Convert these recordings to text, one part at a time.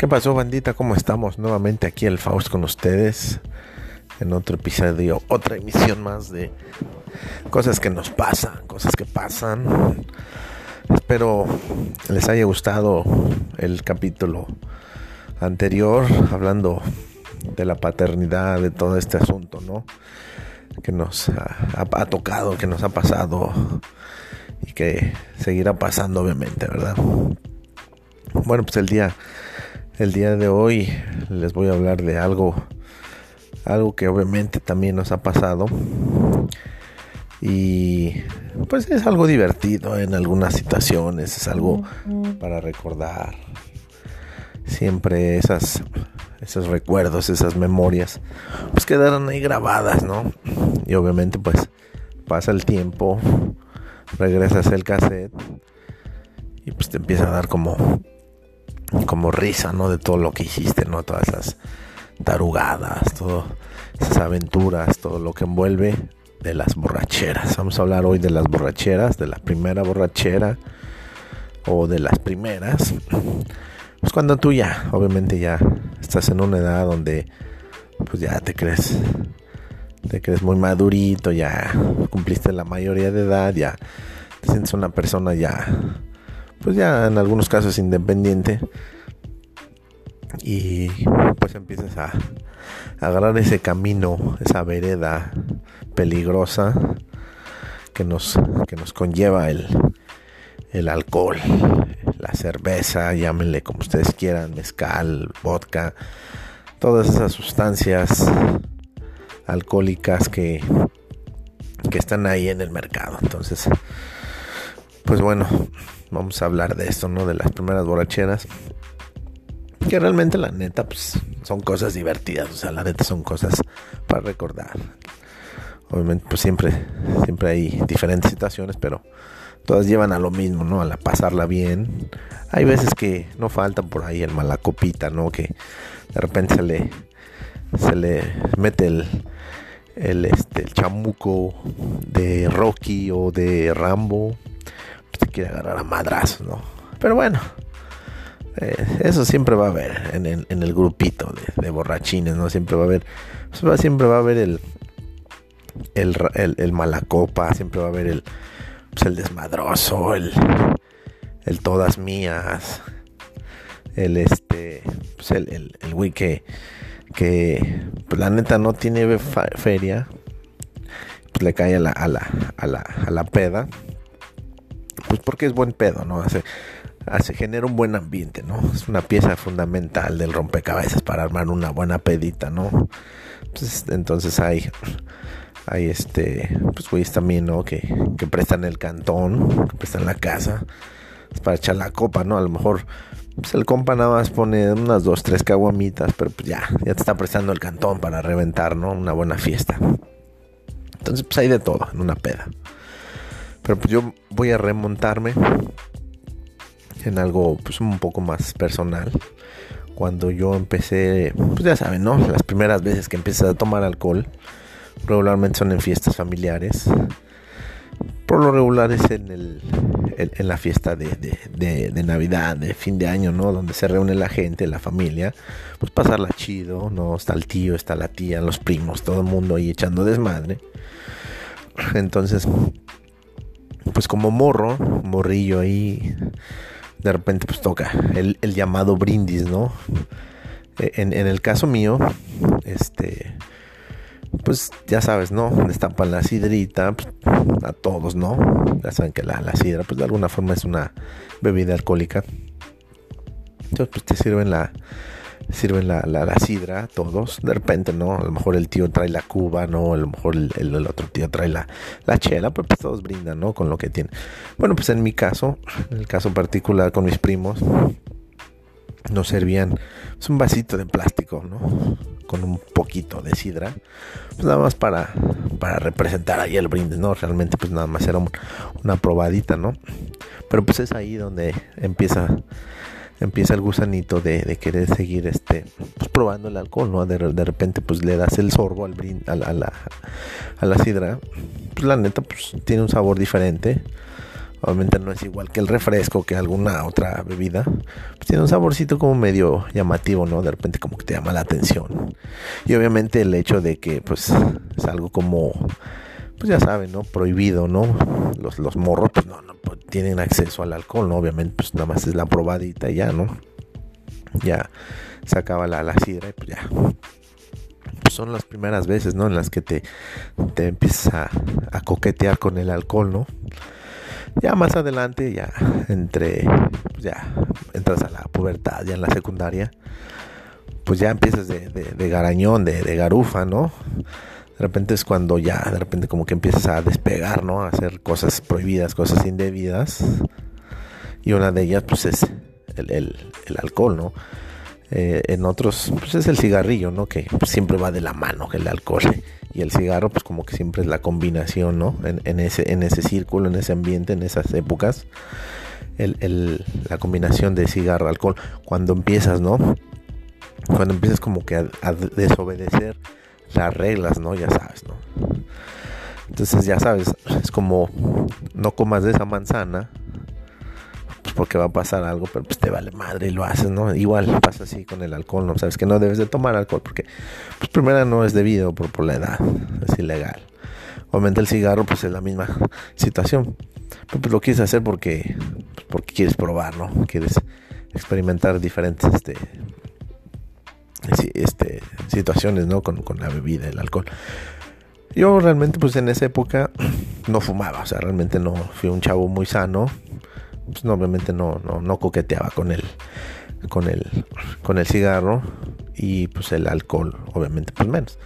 ¿Qué pasó, bandita? ¿Cómo estamos? Nuevamente aquí el Faust con ustedes en otro episodio, otra emisión más de cosas que nos pasan, cosas que pasan. Espero les haya gustado el capítulo anterior hablando de la paternidad, de todo este asunto, ¿no? Que nos ha, tocado, que nos ha pasado y que seguirá pasando, obviamente, ¿verdad? Bueno, pues el día el día de hoy les voy a hablar de algo, algo que obviamente también nos ha pasado. Y pues es algo divertido en algunas situaciones, es algo para recordar. Siempre esas, esos recuerdos, esas memorias, pues quedaron ahí grabadas, ¿no? Y obviamente pues pasa el tiempo, regresas el cassette y pues te empieza a dar como como risa, ¿no? De todo lo que hiciste, ¿no? Todas esas tarugadas, todas esas aventuras, todo lo que envuelve de las borracheras. Vamos a hablar hoy de las borracheras, de la primera borrachera o de las primeras. Pues cuando tú ya, obviamente ya estás en una edad donde pues ya te crees te crees muy madurito, ya cumpliste la mayoría de edad, ya te sientes una persona ya pues ya en algunos casos independiente y pues empiezas a, agarrar ese camino, esa vereda peligrosa que nos, que nos conlleva el, el alcohol, la cerveza, llámenle como ustedes quieran, mezcal, vodka, todas esas sustancias alcohólicas que, que están ahí en el mercado. Entonces, pues bueno, vamos a hablar de esto, ¿no? De las primeras borracheras. Que realmente la neta, pues son cosas divertidas, o sea, la neta son cosas para recordar. Obviamente, pues siempre, siempre hay diferentes situaciones, pero todas llevan a lo mismo, ¿no? A la pasarla bien. Hay veces que no falta por ahí el malacopita, ¿no? Que de repente se le, se le mete el, el, este, el chamuco de Rocky o de Rambo quiere agarrar a madrazos, ¿no? Pero bueno, eh, eso siempre va a haber en, el grupito de, borrachines, ¿no? Siempre va a haber, pues, siempre va a haber el, el, el, malacopa, siempre va a haber el, pues, el desmadroso, el, el todas mías, el este, pues el, el, el güey que, que pues, la neta no tiene feria, pues le cae la, a la, a la, a la peda pues porque es buen pedo, ¿no? Hace, hace, genera un buen ambiente, ¿no? Es una pieza fundamental del rompecabezas para armar una buena pedita, ¿no? Pues, entonces hay, hay este, pues güeyes también, ¿no? Que, que prestan el cantón, que prestan la casa, es para echar la copa, ¿no? A lo mejor pues el compa nada más pone unas dos, tres caguamitas, pero pues ya, ya te está prestando el cantón para reventar, ¿no? Una buena fiesta. Entonces, pues hay de todo en una peda. Pero pues yo voy a remontarme en algo pues un poco más personal. Cuando yo empecé, pues ya saben, ¿no? Las primeras veces que empecé a tomar alcohol, regularmente son en fiestas familiares. Por lo regular es en, el, en, la fiesta de, de, de, Navidad, de fin de año, ¿no? Donde se reúne la gente, la familia, pues pasarla chido, ¿no? Está el tío, está la tía, los primos, todo el mundo ahí echando desmadre. Entonces, pues como morro, morrillo ahí, de repente pues toca el, llamado brindis, ¿no? E, en, el caso mío, este, pues ya sabes, ¿no? Destapan la sidrita pues, a todos, ¿no? Ya saben que la, la sidra, pues de alguna forma es una bebida alcohólica. Entonces, pues te sirven la, sirven la, la, sidra todos. De repente, ¿no? A lo mejor el tío trae la cuba, ¿no? A lo mejor el, otro tío trae la, la chela, pero pues todos brindan, ¿no? Con lo que tienen. Bueno, pues en mi caso, en el caso particular con mis primos, nos servían pues, un vasito de plástico, ¿no? Con un poquito de sidra. Pues nada más para, para representar ahí el brindis, ¿no? Realmente pues nada más era una probadita, ¿no? Pero pues es ahí donde empieza empieza el gusanito de, querer seguir este pues probando el alcohol no de, repente pues le das el sorbo al a, la, a la sidra pues la neta pues tiene un sabor diferente Obviamente no es igual que el refresco, que alguna otra bebida. Pues tiene un saborcito como medio llamativo, ¿no? De repente como que te llama la atención. Y obviamente el hecho de que pues es algo como, pues ya saben, ¿no? Prohibido, ¿no? Los, los morros pues no, no tienen acceso al alcohol, ¿no? Obviamente pues nada más es la probadita y ya, ¿no? Ya se acaba la, la sidra y pues ya. Pues son las primeras veces, ¿no? En las que te, te empiezas a, a coquetear con el alcohol, ¿no? Ya más adelante, ya entre, pues ya entras a la pubertad, ya en la secundaria, pues ya empiezas de, de, garañón, de, de, garufa, ¿no? De repente es cuando ya, de repente como que empiezas a despegar, ¿no? A hacer cosas prohibidas, cosas indebidas. Y una de ellas, pues es el, el, el alcohol, ¿no? Eh, en otros, pues es el cigarrillo, ¿no? Que siempre va de la mano el alcohol y el cigarro, pues como que siempre es la combinación, ¿no? En, ese, en ese círculo, en ese ambiente, en esas épocas, el, la combinación de cigarro, alcohol, cuando empiezas, ¿no? Cuando empiezas como que a, desobedecer las reglas, ¿no? Ya sabes, ¿no? Entonces ya sabes, es como no comas de esa manzana, pues porque va a pasar algo, pero pues te vale madre y lo haces, ¿no? Igual pasa así con el alcohol, ¿no? Sabes que no debes de tomar alcohol porque, pues primero no es debido por, por la edad, es ilegal. Obviamente el cigarro, pues es la misma situación. Pero pues lo quieres hacer porque, pues, porque quieres probar, ¿no? Quieres experimentar diferentes, este, este, situaciones, ¿no? Con, con la bebida, el alcohol. Yo realmente, pues en esa época no fumaba, o sea, realmente no fui un chavo muy sano pues, obviamente no, no, no coqueteaba con el, con el, con el cigarro y pues el alcohol, obviamente, pues menos.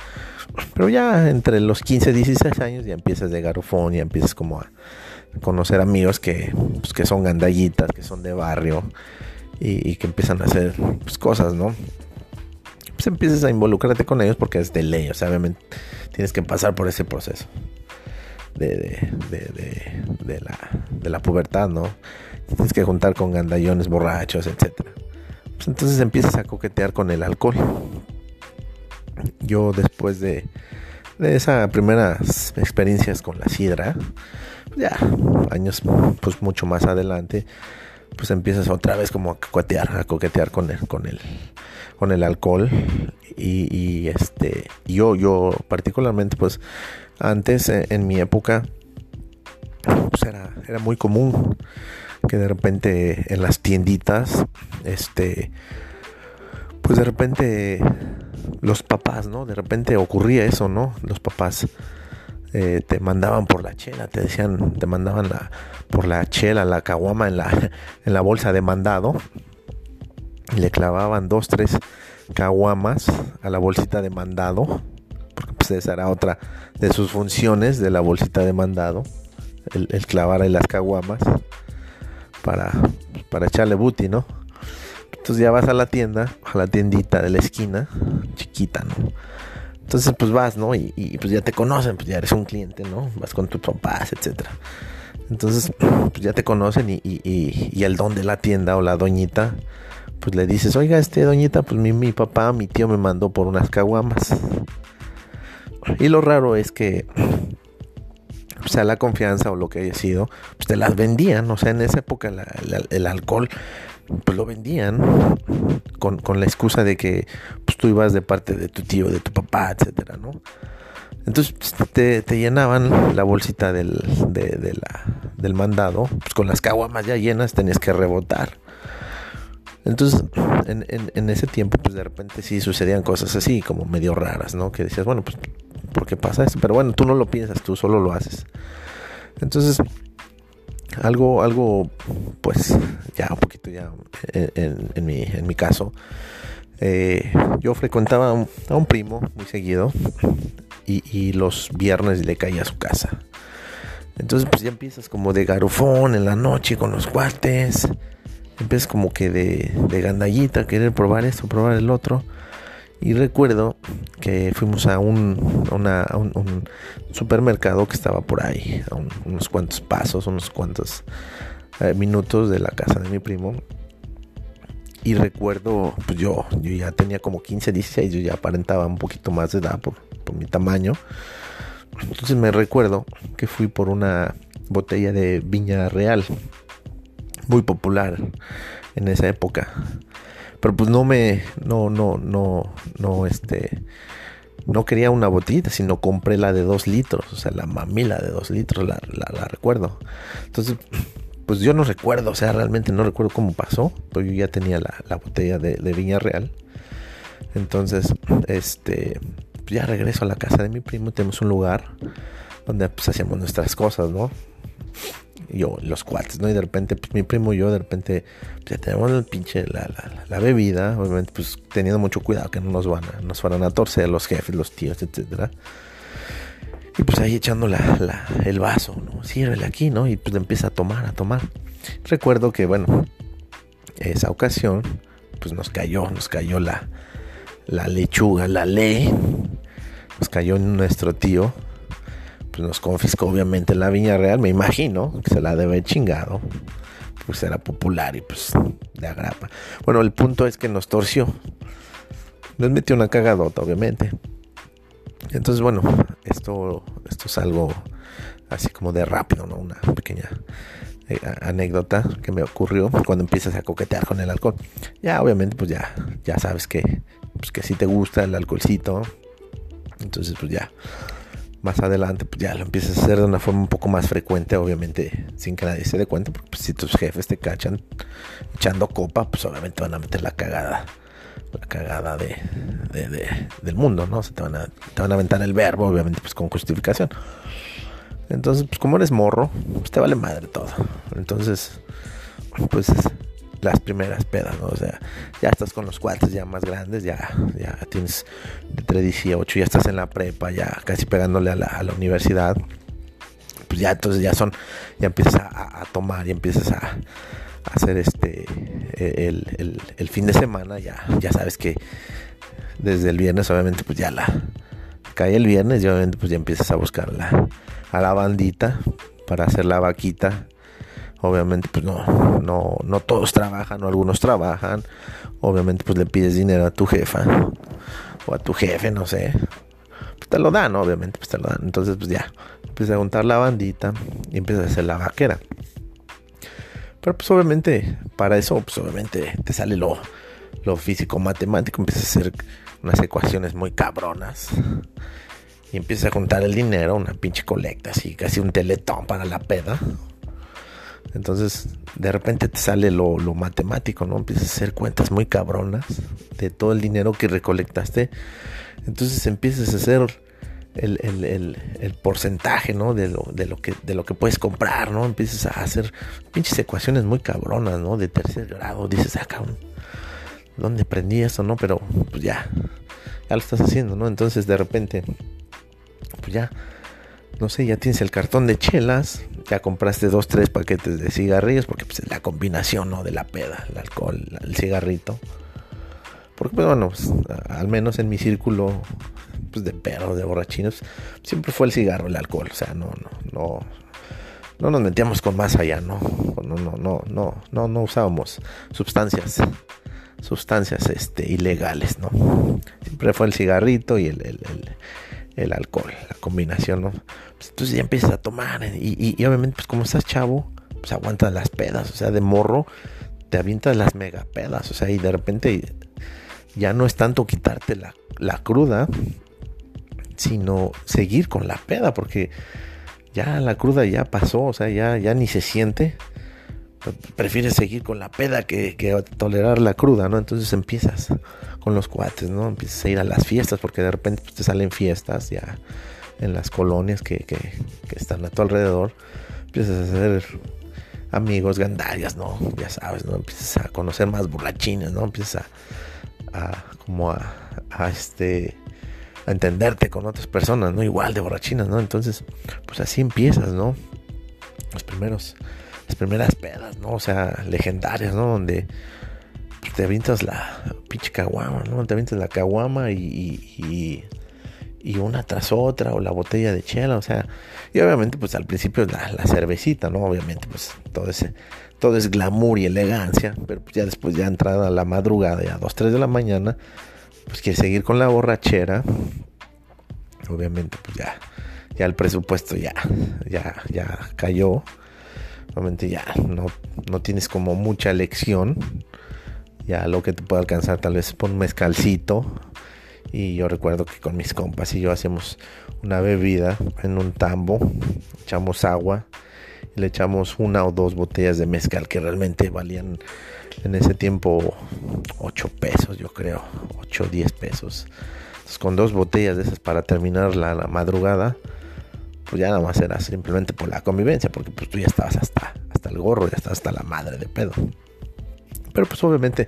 Pero ya entre los 15 y 16 años ya empiezas de garofón, ya empiezas como a conocer amigos que, pues, que son gandallitas, que son de barrio y, que empiezan a hacer pues, cosas, ¿no? Pues empiezas a involucrarte con ellos porque es de ley, o sea, obviamente tienes que pasar por ese proceso de, de, de, la, de la pubertad, ¿no? Tienes que juntar con gandallones borrachos, etc. Pues entonces empiezas a coquetear con el alcohol. Yo después de, de esas primeras experiencias con la sidra, ya años pues mucho más adelante, pues empiezas otra vez como a coquetear, a coquetear con el, con el, con el alcohol y, este yo yo particularmente pues antes, eh, en mi época, pues era, era muy común que de repente en las tienditas, este, pues de repente los papás, ¿no? De repente ocurría eso, ¿no? Los papás eh, te mandaban por la chela, te decían, te mandaban la, por la chela, la caguama en la, en la bolsa de mandado. Le clavaban dos, tres caguamas a la bolsita de mandado pues esa era otra de sus funciones de la bolsita de mandado, el, clavar ahí las caguamas para, para echarle booty, ¿no? Entonces ya vas a la tienda, a la tiendita de la esquina, chiquita, ¿no? Entonces pues vas, ¿no? Y, pues ya te conocen, pues ya eres un cliente, ¿no? Vas con tus papás, etcétera. Entonces pues ya te conocen y, y, el don de la tienda o la doñita, pues le dices, oiga, este doñita, pues mi, mi papá, mi tío me mandó por unas caguamas. Y lo raro es que, sea, la confianza o lo que haya sido, pues te las vendían. O sea, en esa época el alcohol, pues lo vendían con, la excusa de que pues, tú ibas de parte de tu tío, de tu papá, etcétera, ¿no? Entonces pues, te, llenaban la bolsita del, de, del mandado, pues con las caguamas ya llenas tenías que rebotar. Entonces, en, en, ese tiempo, pues de repente sí sucedían cosas así, como medio raras, ¿no? Que decías, bueno, pues por qué pasa eso. Pero bueno, tú no lo piensas, tú solo lo haces. Entonces, algo, algo, pues ya un poquito ya en, mi, en mi caso, eh, yo frecuentaba a un, primo muy seguido y, los viernes le caía a su casa. Entonces pues ya empiezas como de garufón en la noche con los cuates, empiezas como que de, de gandallita, querer probar esto, probar el otro. Y recuerdo que fuimos a un, supermercado que estaba por ahí, a unos cuantos pasos, unos cuantos eh, minutos de la casa de mi primo. Y recuerdo, pues yo, yo ya tenía como 15, 16, yo ya aparentaba un poquito más de edad por, mi tamaño. Entonces me recuerdo que fui por una botella de viña real, muy popular en esa época. Pero pues no me, no, no, no, no, este, no quería una botellita, sino compré la de dos litros, o sea, la mamila de dos litros, la, la, recuerdo. Entonces, pues yo no recuerdo, o sea, realmente no recuerdo cómo pasó, pero yo ya tenía la, botella de, de, Viña Real. Entonces, este, ya regreso a la casa de mi primo, tenemos un lugar donde pues hacíamos nuestras cosas, ¿no? Yo, los cuates, ¿no? Y de repente, pues mi primo y yo, de repente, pues, ya tenemos el pinche, la, la, bebida, obviamente, pues teniendo mucho cuidado que no nos van a, nos fueran a torcer los jefes, los tíos, etcétera. Y pues ahí echando la, el vaso, ¿no? Sírvele aquí, ¿no? Y pues empieza a tomar, a tomar. Recuerdo que, bueno, esa ocasión, pues nos cayó, nos cayó la, la lechuga, la ley. Nos cayó nuestro tío pues nos confiscó obviamente la Viña Real, me imagino que se la debe chingado, pues era popular y pues de agrapa. Bueno, el punto es que nos torció, nos metió una cagadota obviamente. Entonces, bueno, esto, esto es algo así como de rápido, ¿no? Una pequeña eh, anécdota que me ocurrió cuando empiezas a coquetear con el alcohol. Ya, obviamente, pues ya, ya sabes que, pues que si te gusta el alcoholcito. Entonces, pues ya, más adelante pues ya lo empiezas a hacer de una forma un poco más frecuente, obviamente sin que nadie se dé cuenta, porque pues, si tus jefes te cachan echando copa, pues obviamente van a meter la cagada, la cagada de, del mundo, ¿no? te van, a, te van a aventar el verbo, obviamente pues con justificación. Entonces, pues como eres morro, pues te vale madre todo. Entonces, pues las primeras pedas, ¿no? O sea, ya estás con los cuates ya más grandes, ya, ya tienes 3 18, ya estás en la prepa, ya casi pegándole a la, universidad. Pues ya entonces ya son, ya empiezas a, tomar y empiezas a, hacer este el, fin de semana, ya, ya sabes que desde el viernes obviamente pues ya la cae el viernes y obviamente pues ya empiezas a buscar a la bandita para hacer la vaquita obviamente pues no, no, no todos trabajan o algunos trabajan, obviamente pues le pides dinero a tu jefa o a tu jefe, no sé, pues te lo dan, obviamente pues te lo dan, entonces pues ya, empieza a juntar la bandita y empieza a hacer la vaquera. Pero pues obviamente para eso pues obviamente te sale lo, lo físico matemático, empiezas a hacer unas ecuaciones muy cabronas y empiezas a juntar el dinero, una pinche colecta, así casi un teletón para la peda. Entonces, de repente te sale lo, matemático, ¿no? Empiezas a hacer cuentas muy cabronas de todo el dinero que recolectaste. Entonces empiezas a hacer el, porcentaje, ¿no? De lo, que, de lo que puedes comprar, ¿no? Empiezas a hacer pinches ecuaciones muy cabronas, ¿no? De tercer grado. Dices, ah, ¿dónde aprendí esto, no? Pero, pues ya, ya lo estás haciendo, ¿no? Entonces, de repente, pues ya no sé, ya tienes el cartón de chelas, ya compraste dos, tres paquetes de cigarrillos, porque pues es la combinación, ¿no? De la peda, el alcohol, el cigarrito. Porque pues bueno, pues, al menos en mi círculo pues, de perros, de borrachinos, siempre fue el cigarro, el alcohol. O sea, no, no, no, no nos metíamos con más allá, ¿no? No, no, no, no, no, no usábamos sustancias, sustancias este, ilegales, ¿no? Siempre fue el cigarrito y el alcohol, la combinación, ¿no? Pues, entonces ya empiezas a tomar y, obviamente pues como estás chavo, pues aguantas las pedas, o sea, de morro te avientas las mega pedas, o sea, y de repente ya no es tanto quitarte la, la cruda, sino seguir con la peda, porque ya la cruda ya pasó, o sea, ya, ya ni se siente. Prefieres seguir con la peda que, que tolerar la cruda, ¿no? Entonces empiezas con los cuates, ¿no? Empiezas a ir a las fiestas porque de repente te salen fiestas ya en las colonias que, están a tu alrededor. Empiezas a hacer amigos, gandallas, ¿no? Ya sabes, ¿no? Empiezas a conocer más borrachines, ¿no? Empiezas a, como a, a, este a entenderte con otras personas, ¿no? Igual de borrachinas, ¿no? Entonces, pues así empiezas, ¿no? Los primeros, las primeras pedas, ¿no? O sea, legendarias, ¿no? Donde te avientas la pinche caguama, ¿no? Te avientas la caguama y, y, una tras otra, o la botella de chela, o sea, y obviamente, pues al principio la, la cervecita, ¿no? Obviamente, pues todo ese, todo es glamour y elegancia, pero pues ya después, ya entrada la madrugada, ya a 2, 3 de la mañana, pues quieres seguir con la borrachera, obviamente, pues ya, ya el presupuesto ya, ya, ya cayó. Obviamente ya no, no tienes como mucha elección. Ya lo que te puede alcanzar tal vez por un mezcalcito. Y yo recuerdo que con mis compas y yo hacemos una bebida en un tambo. Echamos agua y le echamos una o dos botellas de mezcal que realmente valían en ese tiempo 8 pesos, yo creo. 8 o 10 pesos. Entonces, con dos botellas de esas para terminar la madrugada pues ya nada más era simplemente por la convivencia, porque pues tú ya estabas hasta, hasta el gorro, ya estabas hasta la madre de pedo. Pero pues obviamente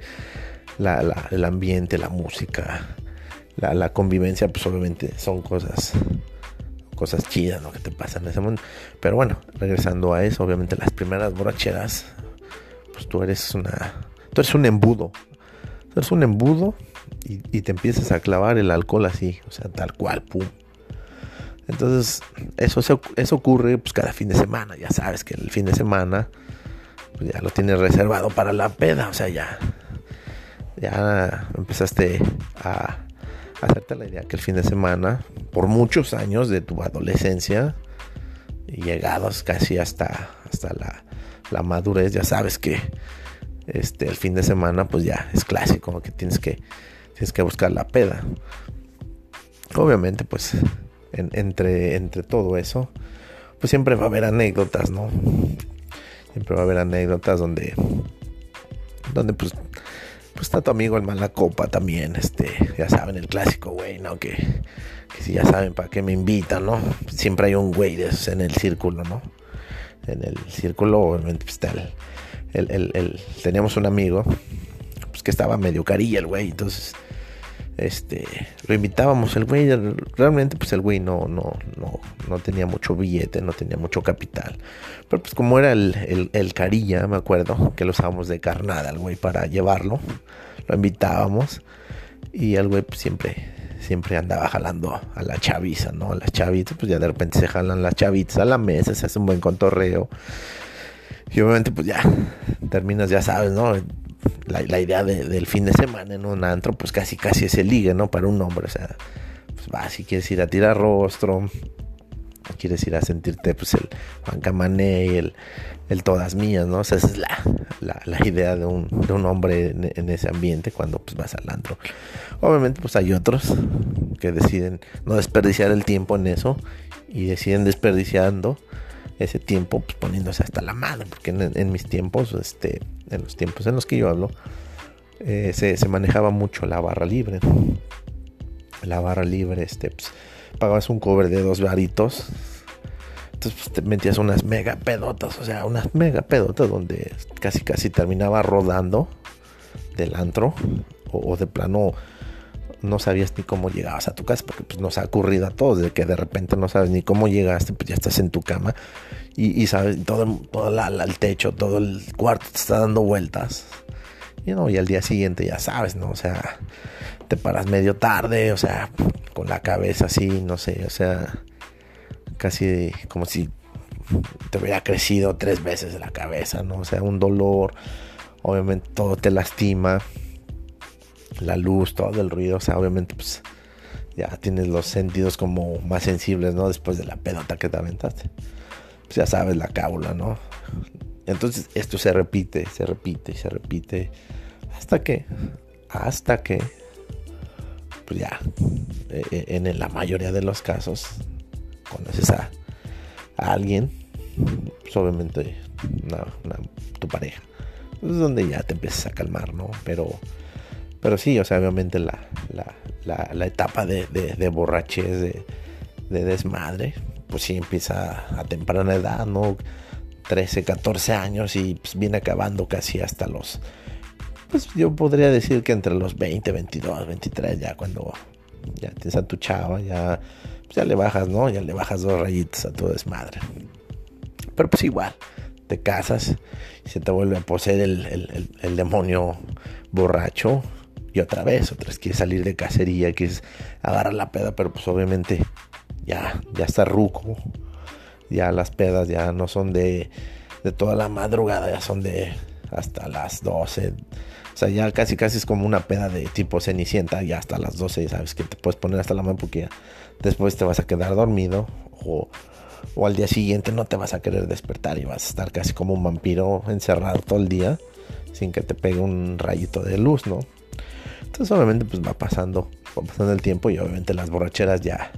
el ambiente, la música, la, convivencia, pues obviamente son cosas cosas chidas ¿no? que te pasan en ese mundo. Pero bueno, regresando a eso, obviamente las primeras borracheras, pues tú eres una. Tú eres un embudo. Tú eres un embudo y te empiezas a clavar el alcohol así, o sea, tal cual, pum, entonces, eso, eso ocurre pues, cada fin de semana. Ya sabes que el fin de semana pues, ya lo tienes reservado para la peda. O sea, ya, ya empezaste a, hacerte la idea que el fin de semana, por muchos años de tu adolescencia, y llegados casi hasta, hasta la, la madurez, ya sabes que este, el fin de semana pues ya es clásico, que tienes que, tienes que buscar la peda. Obviamente pues entre, entre todo eso, pues siempre va a haber anécdotas, ¿no? Siempre va a haber anécdotas donde, donde pues, pues está tu amigo el mala copa también, este, ya saben, el clásico güey, ¿no? Que, que si ya saben para qué me invitan, ¿no? Siempre hay un güey en el círculo, ¿no? En el círculo, obviamente, pues está el, el, el, teníamos un amigo, pues que estaba medio carilla el güey, entonces este lo invitábamos el güey realmente pues el güey no no no no tenía mucho billete no tenía mucho capital. Pero pues como era el, el, carilla me acuerdo que lo usábamos de carnada al güey para llevarlo lo invitábamos y el güey pues, siempre siempre andaba jalando a la chaviza no a las chavitas pues ya de repente se jalan las chavitas a la mesa se hace un buen contorreo y obviamente pues ya terminas ya sabes no la, idea del fin de semana en un antro, pues casi casi es el ligue, ¿no? Para un hombre, o sea, pues va, si quieres ir a tirar rostro, quieres ir a sentirte, pues el Juan el, el todas mías, ¿no? O sea, esa es la, la, idea de un, de un hombre en, ese ambiente cuando pues vas al antro. Obviamente, pues hay otros que deciden no desperdiciar el tiempo en eso y deciden desperdiciando ese tiempo pues, poniéndose hasta la madre, porque en, mis tiempos, este, en los tiempos en los que yo hablo, eh, se, manejaba mucho la barra libre. La barra libre, este, pues, pagabas un cover de dos varitos. Entonces pues, te metías unas mega pedotas, o sea, unas mega pedotas donde casi casi terminaba rodando del antro o de plano no sabías ni cómo llegabas a tu casa, porque pues nos ha ocurrido a todos, de que de repente no sabes ni cómo llegaste, pues ya estás en tu cama y, sabes, todo, todo el techo, todo el cuarto te está dando vueltas. Y, no, y al día siguiente ya sabes, ¿no? O sea, te paras medio tarde, o sea, con la cabeza así, no sé, o sea, casi como si te hubiera crecido tres veces la cabeza, ¿no? O sea, un dolor, obviamente todo te lastima la luz, todo el ruido, o sea, obviamente pues ya tienes los sentidos como más sensibles, ¿no? Después de la pedota que te aventaste. Pues ya sabes la cábula, ¿no? Entonces esto se repite, se repite se repite hasta que, hasta que, pues ya, e, e, en la mayoría de los casos, conoces a, alguien, pues obviamente tu pareja. Es donde ya te empiezas a calmar, ¿no? Pero pero sí, o sea, obviamente la, la, etapa de, de, de borrachez, de, desmadre, pues sí empieza a temprana edad, ¿no? 13, 14 años y pues viene acabando casi hasta los, pues yo podría decir que entre los 20, 22, 23, ya cuando ya tienes a tu chava, ya, pues ya le bajas, ¿no? Ya le bajas dos rayitas a tu desmadre. Pero pues igual, te casas y se te vuelve a poseer el, el demonio borracho y otra vez, otra vez quieres salir de cacería, quieres agarrar la peda, pero pues obviamente ya, ya está ruco. Ya las pedas ya no son de, de toda la madrugada, ya son de, hasta las 12. O sea, ya casi casi es como una peda de tipo cenicienta, ya hasta las 12, sabes que te puedes poner hasta la mano porque después te vas a quedar dormido o, o, al día siguiente no te vas a querer despertar y vas a estar casi como un vampiro encerrado todo el día sin que te pegue un rayito de luz, ¿no? Entonces obviamente pues va pasando, va pasando el tiempo y obviamente las borracheras ya,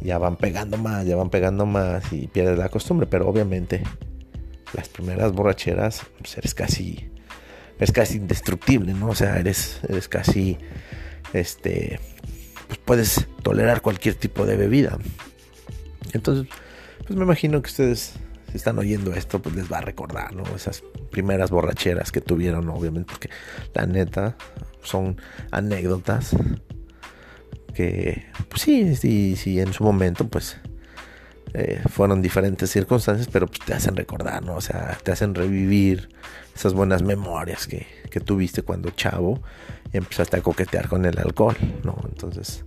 ya van pegando más, ya van pegando más y pierdes la costumbre, pero obviamente las primeras borracheras pues eres casi, eres casi indestructible, ¿no? O sea, eres, eres casi, este, pues puedes tolerar cualquier tipo de bebida. Entonces, pues me imagino que ustedes si están oyendo esto, pues les va a recordar, ¿no? Esas primeras borracheras que tuvieron, obviamente, porque la neta son anécdotas que, pues sí, sí, sí, en su momento, pues eh, fueron diferentes circunstancias, pero pues, te hacen recordar, ¿no? O sea, te hacen revivir esas buenas memorias que, que tuviste cuando chavo empezaste a coquetear con el alcohol, ¿no? Entonces,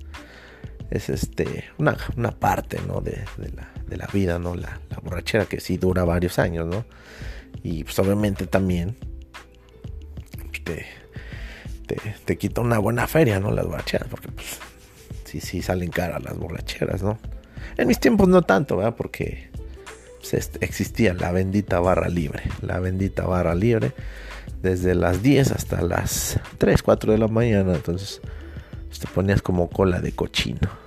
es este una, una parte, ¿no? De, de, la, de la vida, ¿no? La, la, borrachera que sí dura varios años, ¿no? Y pues obviamente también pues, te, te, te, quita una buena feria, ¿no? Las borracheras, porque pues sí, sí salen caras las borracheras, ¿no? En mis tiempos no tanto, ¿verdad? Porque pues, existía la bendita barra libre. La bendita barra libre. Desde las 10 hasta las 3, 4 de la mañana. Entonces pues, te ponías como cola de cochino.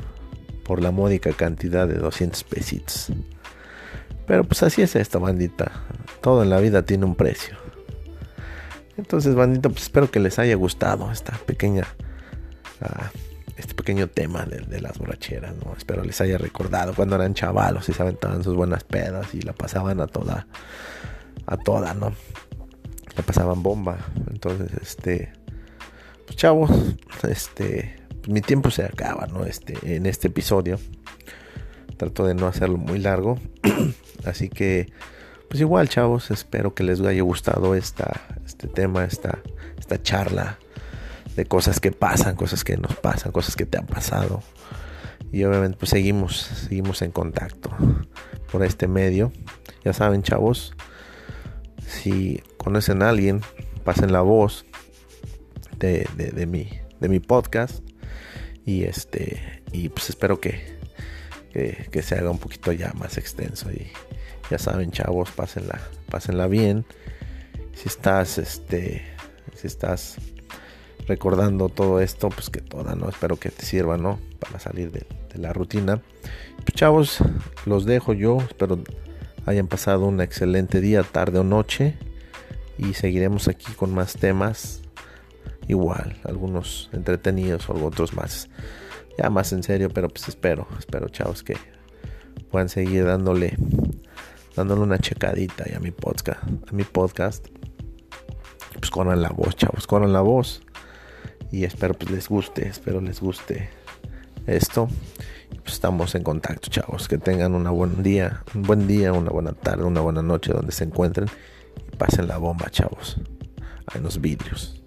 Por la módica cantidad de 200 pesitos. Pero pues así es esta bandita. Todo en la vida tiene un precio. Entonces, bandita, pues espero que les haya gustado esta pequeña uh, este pequeño tema de, las borracheras, ¿no? Espero les haya recordado cuando eran chavalos y se aventaban sus buenas pedas y la pasaban a toda, a toda, ¿no? La pasaban bomba. Entonces, este, pues chavos, este, mi tiempo se acaba, ¿no? Este, en este episodio. Trato de no hacerlo muy largo. Así que, pues igual, chavos, espero que les haya gustado esta, este tema, esta, esta charla de cosas que pasan, cosas que nos pasan, cosas que te han pasado. Y obviamente pues seguimos, seguimos en contacto por este medio. Ya saben, chavos, si conocen a alguien, pasen la voz de, de, mi, de mi podcast. Y este, y pues espero que, que, se haga un poquito ya más extenso. Y ya saben, chavos, pásenla, pásenla bien. Si estás, este, si estás recordando todo esto, pues que toda, ¿no? Espero que te sirva, ¿no? Para salir de, de la rutina. Pues chavos, los dejo yo. Espero hayan pasado un excelente día, tarde o noche. Y seguiremos aquí con más temas. Igual, algunos entretenidos o otros más. Ya más en serio, pero pues espero, espero, chavos, que puedan seguir dándole, dándole una checadita a mi podcast, a mi podcast. Pues corran la voz, chavos, corran la voz y espero pues les guste, espero les guste esto. Pues estamos en contacto, chavos. Que tengan una buen día, un buen día, una buena tarde, una buena noche donde se encuentren y pasen la bomba, chavos. en los vidrios.